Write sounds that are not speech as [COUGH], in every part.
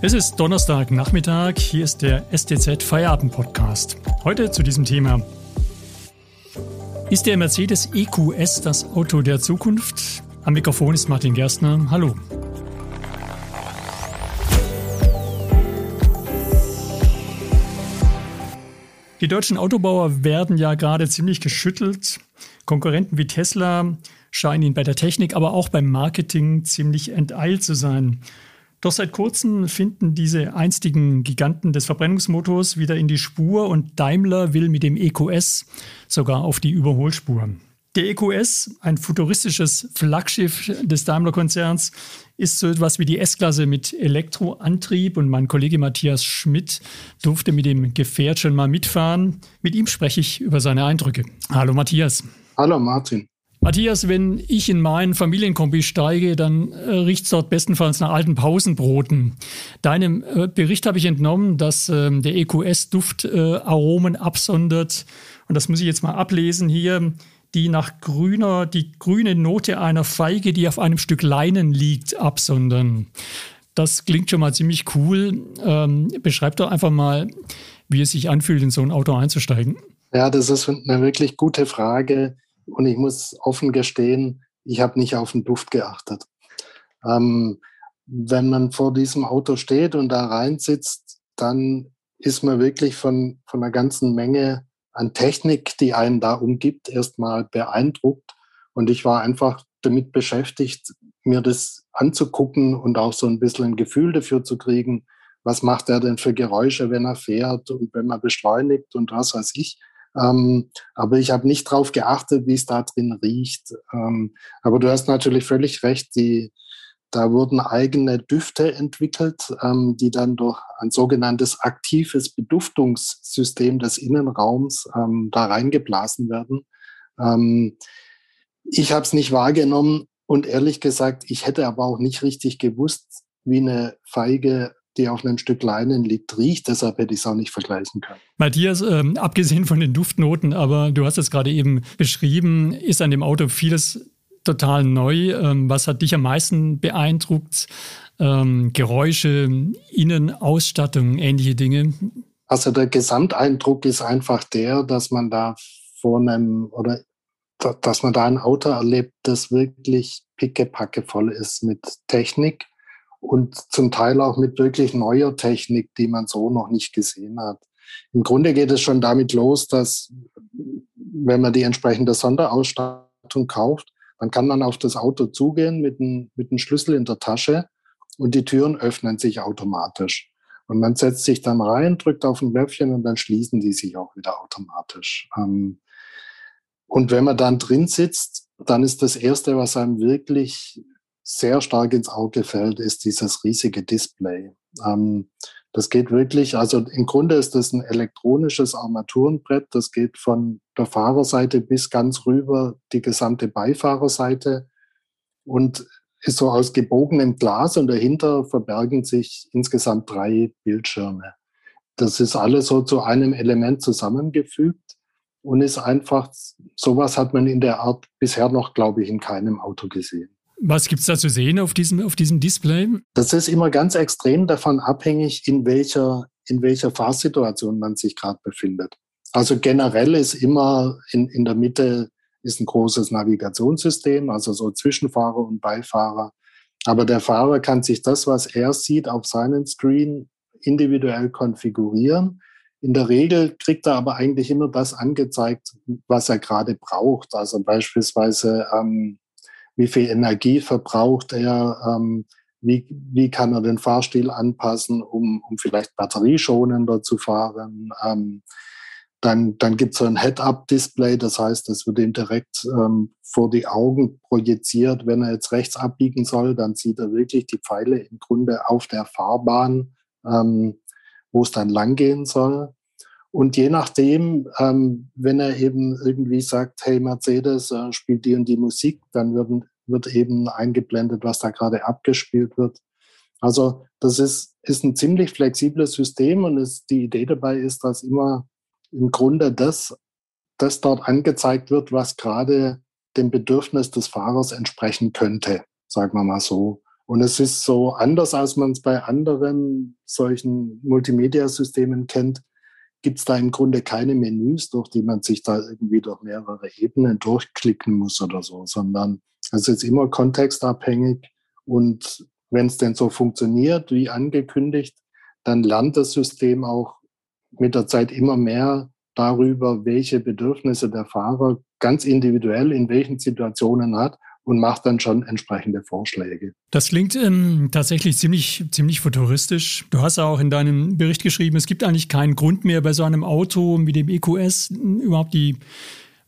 Es ist Donnerstagnachmittag, hier ist der STZ Feierabend Podcast. Heute zu diesem Thema. Ist der Mercedes EQS das Auto der Zukunft? Am Mikrofon ist Martin Gerstner. Hallo. Die deutschen Autobauer werden ja gerade ziemlich geschüttelt. Konkurrenten wie Tesla scheinen ihnen bei der Technik, aber auch beim Marketing ziemlich enteilt zu sein. Doch seit kurzem finden diese einstigen Giganten des Verbrennungsmotors wieder in die Spur und Daimler will mit dem EQS sogar auf die Überholspur. Der EQS, ein futuristisches Flaggschiff des Daimler-Konzerns, ist so etwas wie die S-Klasse mit Elektroantrieb und mein Kollege Matthias Schmidt durfte mit dem Gefährt schon mal mitfahren. Mit ihm spreche ich über seine Eindrücke. Hallo Matthias. Hallo Martin. Matthias, wenn ich in meinen Familienkombi steige, dann äh, riecht es dort bestenfalls nach alten Pausenbroten. Deinem äh, Bericht habe ich entnommen, dass äh, der EQS Duftaromen absondert. Und das muss ich jetzt mal ablesen hier. Die nach grüner, die grüne Note einer Feige, die auf einem Stück Leinen liegt, absondern. Das klingt schon mal ziemlich cool. Ähm, beschreib doch einfach mal, wie es sich anfühlt, in so ein Auto einzusteigen. Ja, das ist eine wirklich gute Frage und ich muss offen gestehen, ich habe nicht auf den Duft geachtet. Ähm, wenn man vor diesem Auto steht und da reinsitzt, dann ist man wirklich von, von einer ganzen Menge an Technik, die einen da umgibt, erstmal beeindruckt. Und ich war einfach damit beschäftigt, mir das anzugucken und auch so ein bisschen ein Gefühl dafür zu kriegen, was macht er denn für Geräusche, wenn er fährt und wenn man beschleunigt und was weiß ich. Ähm, aber ich habe nicht darauf geachtet, wie es da drin riecht. Ähm, aber du hast natürlich völlig recht, die, da wurden eigene Düfte entwickelt, ähm, die dann durch ein sogenanntes aktives Beduftungssystem des Innenraums ähm, da reingeblasen werden. Ähm, ich habe es nicht wahrgenommen und ehrlich gesagt, ich hätte aber auch nicht richtig gewusst, wie eine Feige die auf einem Stück Leinen liegt, riecht. Deshalb hätte ich es auch nicht vergleichen können. Matthias, ähm, abgesehen von den Duftnoten, aber du hast es gerade eben beschrieben, ist an dem Auto vieles total neu. Ähm, was hat dich am meisten beeindruckt? Ähm, Geräusche, Innenausstattung, ähnliche Dinge? Also der Gesamteindruck ist einfach der, dass man da vor einem oder dass man da ein Auto erlebt, das wirklich pickepacke voll ist mit Technik und zum Teil auch mit wirklich neuer Technik, die man so noch nicht gesehen hat. Im Grunde geht es schon damit los, dass wenn man die entsprechende Sonderausstattung kauft, dann kann man auf das Auto zugehen mit einem, mit einem Schlüssel in der Tasche und die Türen öffnen sich automatisch. Und man setzt sich dann rein, drückt auf ein Knöpfchen und dann schließen die sich auch wieder automatisch. Ähm, und wenn man dann drin sitzt, dann ist das Erste, was einem wirklich sehr stark ins Auge fällt, ist dieses riesige Display. Ähm, das geht wirklich, also im Grunde ist das ein elektronisches Armaturenbrett, das geht von der Fahrerseite bis ganz rüber die gesamte Beifahrerseite und ist so aus gebogenem Glas und dahinter verbergen sich insgesamt drei Bildschirme. Das ist alles so zu einem Element zusammengefügt und ist einfach, sowas hat man in der Art bisher noch, glaube ich, in keinem Auto gesehen. Was gibt es da zu sehen auf diesem, auf diesem Display? Das ist immer ganz extrem davon abhängig, in welcher, in welcher Fahrsituation man sich gerade befindet. Also generell ist immer in, in der Mitte ist ein großes Navigationssystem, also so Zwischenfahrer und Beifahrer. Aber der Fahrer kann sich das, was er sieht, auf seinen Screen individuell konfigurieren. In der Regel kriegt er aber eigentlich immer das angezeigt, was er gerade braucht. Also beispielsweise ähm, wie viel Energie verbraucht er, ähm, wie, wie kann er den Fahrstil anpassen, um, um vielleicht batterieschonender zu fahren. Ähm, dann, dann gibt es so ein Head-Up-Display, das heißt, es wird ihm direkt ähm, vor die Augen projiziert. Wenn er jetzt rechts abbiegen soll, dann sieht er wirklich die Pfeile im Grunde auf der Fahrbahn, ähm, wo es dann langgehen soll. Und je nachdem, ähm, wenn er eben irgendwie sagt, hey Mercedes, äh, spielt die und die Musik, dann wird, wird eben eingeblendet, was da gerade abgespielt wird. Also das ist, ist ein ziemlich flexibles System und es, die Idee dabei ist, dass immer im Grunde das, das dort angezeigt wird, was gerade dem Bedürfnis des Fahrers entsprechen könnte, sagen wir mal so. Und es ist so anders, als man es bei anderen solchen Multimedia-Systemen kennt, gibt es da im Grunde keine Menüs, durch die man sich da irgendwie durch mehrere Ebenen durchklicken muss oder so, sondern es ist immer kontextabhängig und wenn es denn so funktioniert, wie angekündigt, dann lernt das System auch mit der Zeit immer mehr darüber, welche Bedürfnisse der Fahrer ganz individuell in welchen Situationen hat und macht dann schon entsprechende Vorschläge. Das klingt ähm, tatsächlich ziemlich, ziemlich futuristisch. Du hast auch in deinem Bericht geschrieben, es gibt eigentlich keinen Grund mehr bei so einem Auto wie dem EQS überhaupt die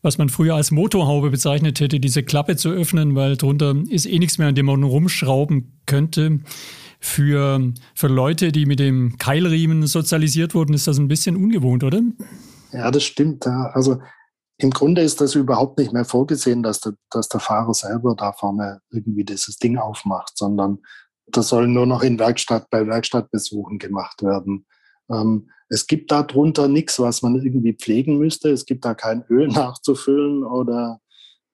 was man früher als Motorhaube bezeichnet hätte, diese Klappe zu öffnen, weil drunter ist eh nichts mehr, an dem man rumschrauben könnte. Für, für Leute, die mit dem Keilriemen sozialisiert wurden, ist das ein bisschen ungewohnt, oder? Ja, das stimmt. Ja. Also im Grunde ist das überhaupt nicht mehr vorgesehen, dass der, dass der Fahrer selber da vorne irgendwie dieses Ding aufmacht, sondern das soll nur noch in Werkstatt, bei Werkstattbesuchen gemacht werden. Ähm, es gibt darunter nichts, was man irgendwie pflegen müsste. Es gibt da kein Öl [LAUGHS] nachzufüllen oder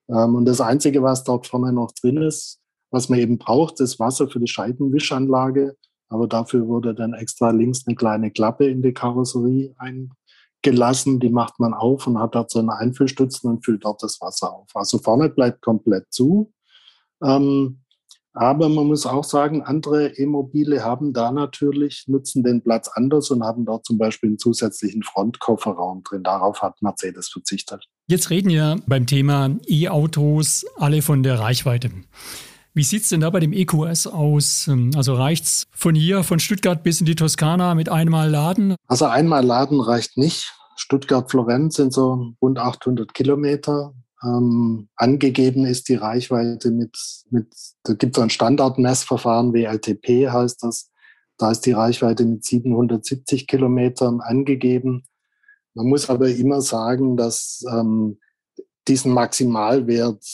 ähm, und das Einzige, was dort vorne noch drin ist, was man eben braucht, ist Wasser für die Scheibenwischanlage. Aber dafür wurde dann extra links eine kleine Klappe in die Karosserie eingelassen. Die macht man auf und hat dort so einen Einfüllstützen und füllt dort das Wasser auf. Also vorne bleibt komplett zu. Ähm, aber man muss auch sagen, andere E-Mobile haben da natürlich, nutzen den Platz anders und haben dort zum Beispiel einen zusätzlichen Frontkofferraum drin. Darauf hat Mercedes verzichtet. Jetzt reden ja beim Thema E-Autos alle von der Reichweite. Wie sieht es denn da bei dem EQS aus? Also reicht es von hier, von Stuttgart bis in die Toskana mit einmal Laden? Also einmal Laden reicht nicht. Stuttgart-Florenz sind so rund 800 Kilometer. Ähm, angegeben ist die Reichweite mit, mit da gibt es ein Standardmessverfahren, WLTP heißt das. Da ist die Reichweite mit 770 Kilometern angegeben. Man muss aber immer sagen, dass ähm, diesen Maximalwert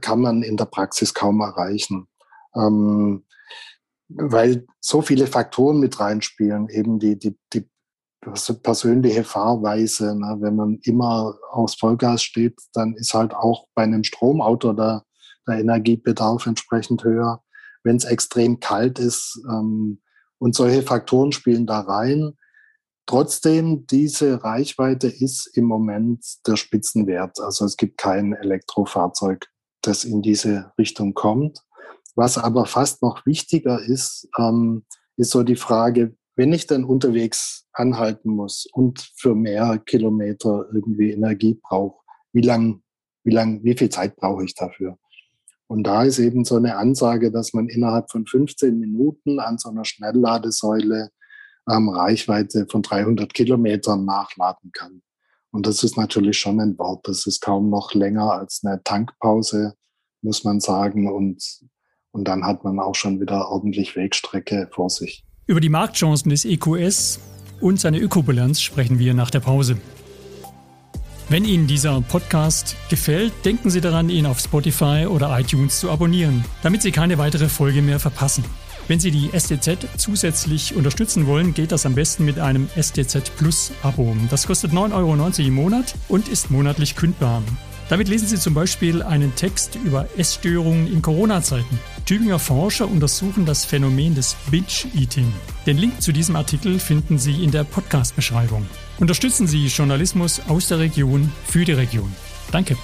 kann man in der Praxis kaum erreichen, ähm, weil so viele Faktoren mit reinspielen, eben die, die, die persönliche Fahrweise. Ne? Wenn man immer aufs Vollgas steht, dann ist halt auch bei einem Stromauto der, der Energiebedarf entsprechend höher. Wenn es extrem kalt ist ähm, und solche Faktoren spielen da rein. Trotzdem, diese Reichweite ist im Moment der Spitzenwert. Also es gibt kein Elektrofahrzeug, das in diese Richtung kommt. Was aber fast noch wichtiger ist, ähm, ist so die Frage, wenn ich dann unterwegs anhalten muss und für mehr Kilometer irgendwie Energie brauche, wie lang, wie lang, wie viel Zeit brauche ich dafür? Und da ist eben so eine Ansage, dass man innerhalb von 15 Minuten an so einer Schnellladesäule ähm, Reichweite von 300 Kilometern nachladen kann. Und das ist natürlich schon ein Wort. Das ist kaum noch länger als eine Tankpause, muss man sagen. Und, und dann hat man auch schon wieder ordentlich Wegstrecke vor sich. Über die Marktchancen des EQS und seine Ökobilanz sprechen wir nach der Pause. Wenn Ihnen dieser Podcast gefällt, denken Sie daran, ihn auf Spotify oder iTunes zu abonnieren, damit Sie keine weitere Folge mehr verpassen. Wenn Sie die STZ zusätzlich unterstützen wollen, geht das am besten mit einem STZ Plus Abo. Das kostet 9,90 Euro im Monat und ist monatlich kündbar. Damit lesen Sie zum Beispiel einen Text über Essstörungen in Corona-Zeiten. Tübinger Forscher untersuchen das Phänomen des Binge-Eating. Den Link zu diesem Artikel finden Sie in der Podcast-Beschreibung. Unterstützen Sie Journalismus aus der Region für die Region. Danke.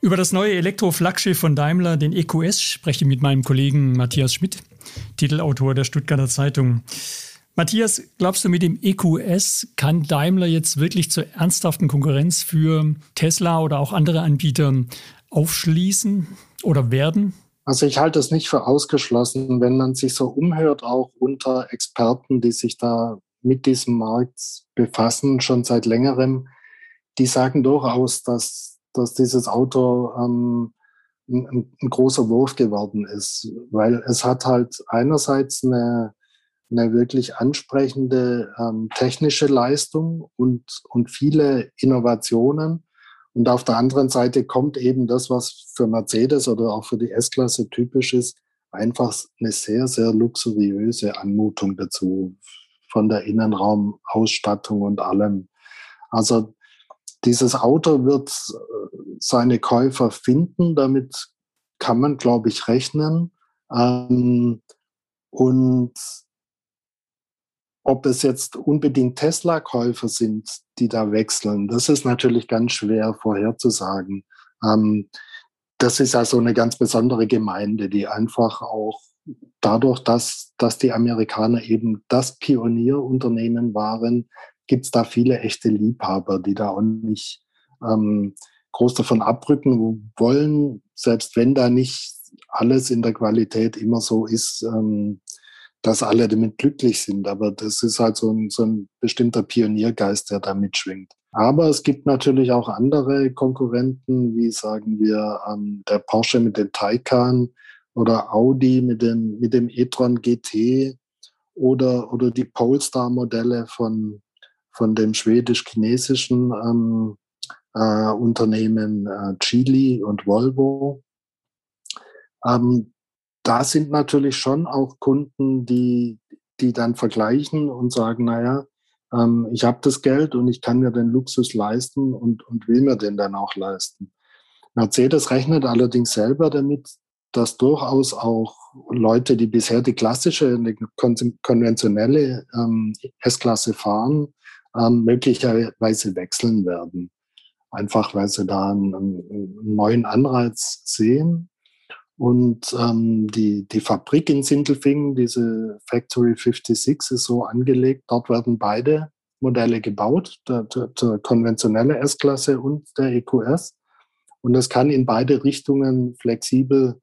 Über das neue Elektro-Flaggschiff von Daimler, den EQS, spreche ich mit meinem Kollegen Matthias Schmidt, Titelautor der Stuttgarter Zeitung. Matthias, glaubst du, mit dem EQS kann Daimler jetzt wirklich zur ernsthaften Konkurrenz für Tesla oder auch andere Anbieter aufschließen oder werden? Also ich halte es nicht für ausgeschlossen, wenn man sich so umhört, auch unter Experten, die sich da mit diesem Markt befassen, schon seit längerem, die sagen durchaus, dass, dass dieses Auto ähm, ein, ein großer Wurf geworden ist, weil es hat halt einerseits eine eine wirklich ansprechende ähm, technische Leistung und, und viele Innovationen. Und auf der anderen Seite kommt eben das, was für Mercedes oder auch für die S-Klasse typisch ist, einfach eine sehr, sehr luxuriöse Anmutung dazu, von der Innenraumausstattung und allem. Also dieses Auto wird äh, seine Käufer finden, damit kann man, glaube ich, rechnen. Ähm, und ob es jetzt unbedingt Tesla-Käufer sind, die da wechseln, das ist natürlich ganz schwer vorherzusagen. Ähm, das ist ja so eine ganz besondere Gemeinde, die einfach auch dadurch, dass, dass die Amerikaner eben das Pionierunternehmen waren, gibt es da viele echte Liebhaber, die da auch nicht ähm, groß davon abrücken wollen, selbst wenn da nicht alles in der Qualität immer so ist, ähm, dass alle damit glücklich sind. Aber das ist halt so ein, so ein bestimmter Pioniergeist, der da mitschwingt. Aber es gibt natürlich auch andere Konkurrenten, wie sagen wir ähm, der Porsche mit dem Taycan oder Audi mit dem, mit dem e-tron GT oder, oder die Polestar-Modelle von, von dem schwedisch-chinesischen ähm, äh, Unternehmen äh, Geely und Volvo. Ähm, da sind natürlich schon auch Kunden, die, die dann vergleichen und sagen, naja, ähm, ich habe das Geld und ich kann mir den Luxus leisten und, und will mir den dann auch leisten. Mercedes rechnet allerdings selber damit, dass durchaus auch Leute, die bisher die klassische, die konventionelle ähm, S-Klasse fahren, ähm, möglicherweise wechseln werden. Einfach weil sie da einen, einen neuen Anreiz sehen und ähm, die, die Fabrik in Sindelfingen, diese Factory 56, ist so angelegt. Dort werden beide Modelle gebaut, der, der, der konventionelle S-Klasse und der EQS. Und es kann in beide Richtungen flexibel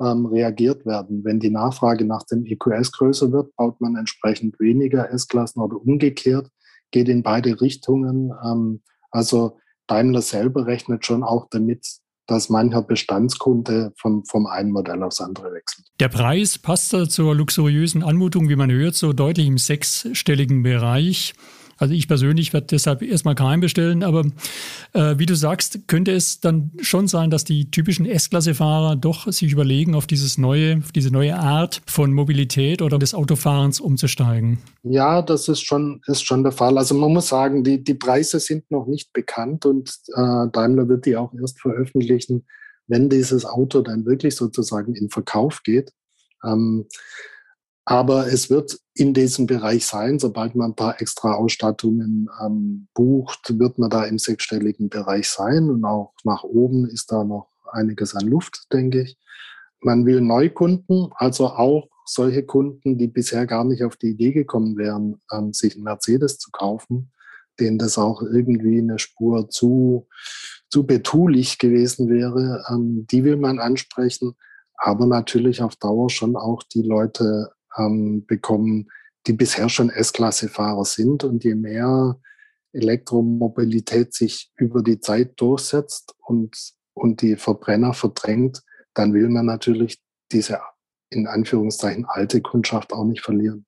ähm, reagiert werden. Wenn die Nachfrage nach dem EQS größer wird, baut man entsprechend weniger S-Klassen oder umgekehrt, geht in beide Richtungen. Ähm, also Daimler selber rechnet schon auch damit, dass mancher Bestandskunde vom, vom einen Modell aufs andere wechselt. Der Preis passt zur luxuriösen Anmutung, wie man hört, so deutlich im sechsstelligen Bereich. Also ich persönlich werde deshalb erstmal keinen bestellen, aber äh, wie du sagst, könnte es dann schon sein, dass die typischen S-Klasse-Fahrer doch sich überlegen, auf dieses neue, diese neue Art von Mobilität oder des Autofahrens umzusteigen. Ja, das ist schon, ist schon der Fall. Also man muss sagen, die, die Preise sind noch nicht bekannt und äh, Daimler wird die auch erst veröffentlichen, wenn dieses Auto dann wirklich sozusagen in Verkauf geht. Ähm, aber es wird in diesem Bereich sein, sobald man ein paar extra Ausstattungen ähm, bucht, wird man da im sechsstelligen Bereich sein. Und auch nach oben ist da noch einiges an Luft, denke ich. Man will Neukunden, also auch solche Kunden, die bisher gar nicht auf die Idee gekommen wären, ähm, sich einen Mercedes zu kaufen, denen das auch irgendwie eine Spur zu, zu betulich gewesen wäre, ähm, die will man ansprechen. Aber natürlich auf Dauer schon auch die Leute ähm, bekommen, die bisher schon S-Klasse-Fahrer sind. Und je mehr Elektromobilität sich über die Zeit durchsetzt und, und die Verbrenner verdrängt, dann will man natürlich diese in Anführungszeichen alte Kundschaft auch nicht verlieren.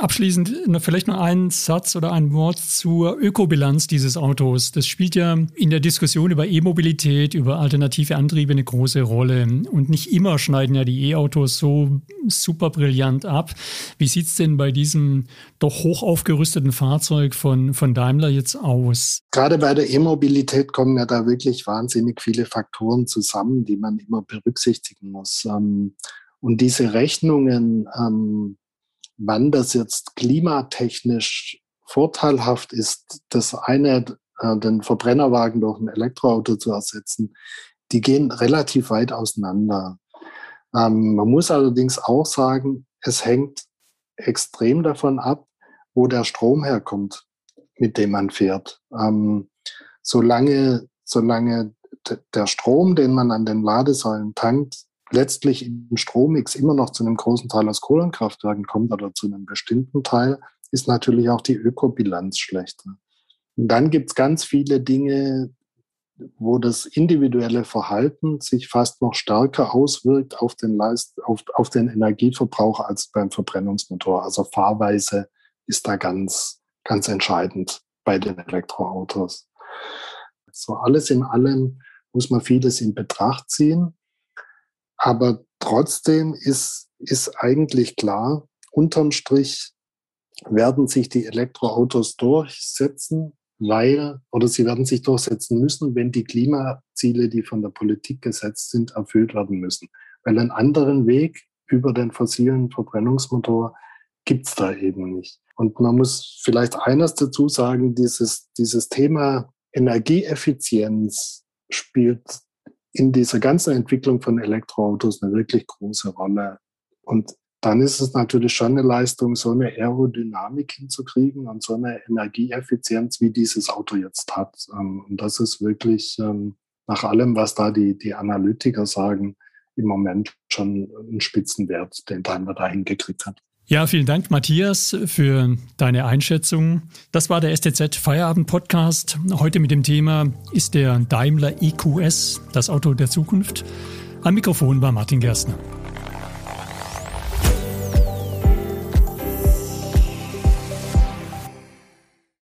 Abschließend vielleicht noch ein Satz oder ein Wort zur Ökobilanz dieses Autos. Das spielt ja in der Diskussion über E-Mobilität, über alternative Antriebe eine große Rolle. Und nicht immer schneiden ja die E-Autos so super brillant ab. Wie sieht es denn bei diesem doch hoch aufgerüsteten Fahrzeug von, von Daimler jetzt aus? Gerade bei der E-Mobilität kommen ja da wirklich wahnsinnig viele Faktoren zusammen, die man immer berücksichtigen muss. Ähm, und diese Rechnungen, ähm, wann das jetzt klimatechnisch vorteilhaft ist, das eine, äh, den Verbrennerwagen durch ein Elektroauto zu ersetzen, die gehen relativ weit auseinander. Ähm, man muss allerdings auch sagen, es hängt extrem davon ab, wo der Strom herkommt, mit dem man fährt. Ähm, solange, solange der Strom, den man an den Ladesäulen tankt, letztlich im Strommix immer noch zu einem großen Teil aus Kohlenkraftwerken kommt oder zu einem bestimmten Teil, ist natürlich auch die Ökobilanz schlechter. Und dann gibt es ganz viele Dinge, wo das individuelle Verhalten sich fast noch stärker auswirkt auf den, Leist auf, auf den Energieverbrauch als beim Verbrennungsmotor. Also Fahrweise ist da ganz, ganz entscheidend bei den Elektroautos. So alles in allem muss man vieles in Betracht ziehen. Aber trotzdem ist, ist eigentlich klar, unterm Strich werden sich die Elektroautos durchsetzen, weil, oder sie werden sich durchsetzen müssen, wenn die Klimaziele, die von der Politik gesetzt sind, erfüllt werden müssen. Weil einen anderen Weg über den fossilen Verbrennungsmotor gibt's da eben nicht. Und man muss vielleicht eines dazu sagen, dieses, dieses Thema Energieeffizienz spielt in dieser ganzen Entwicklung von Elektroautos eine wirklich große Rolle. Und dann ist es natürlich schon eine Leistung, so eine Aerodynamik hinzukriegen und so eine Energieeffizienz, wie dieses Auto jetzt hat. Ähm, und das ist wirklich ähm, nach allem, was da die, die Analytiker sagen, im Moment schon ein Spitzenwert, den Daimler da hingekriegt hat. Ja, vielen Dank, Matthias, für deine Einschätzung. Das war der STZ Feierabend Podcast. Heute mit dem Thema Ist der Daimler EQS das Auto der Zukunft? Am Mikrofon war Martin Gerstner.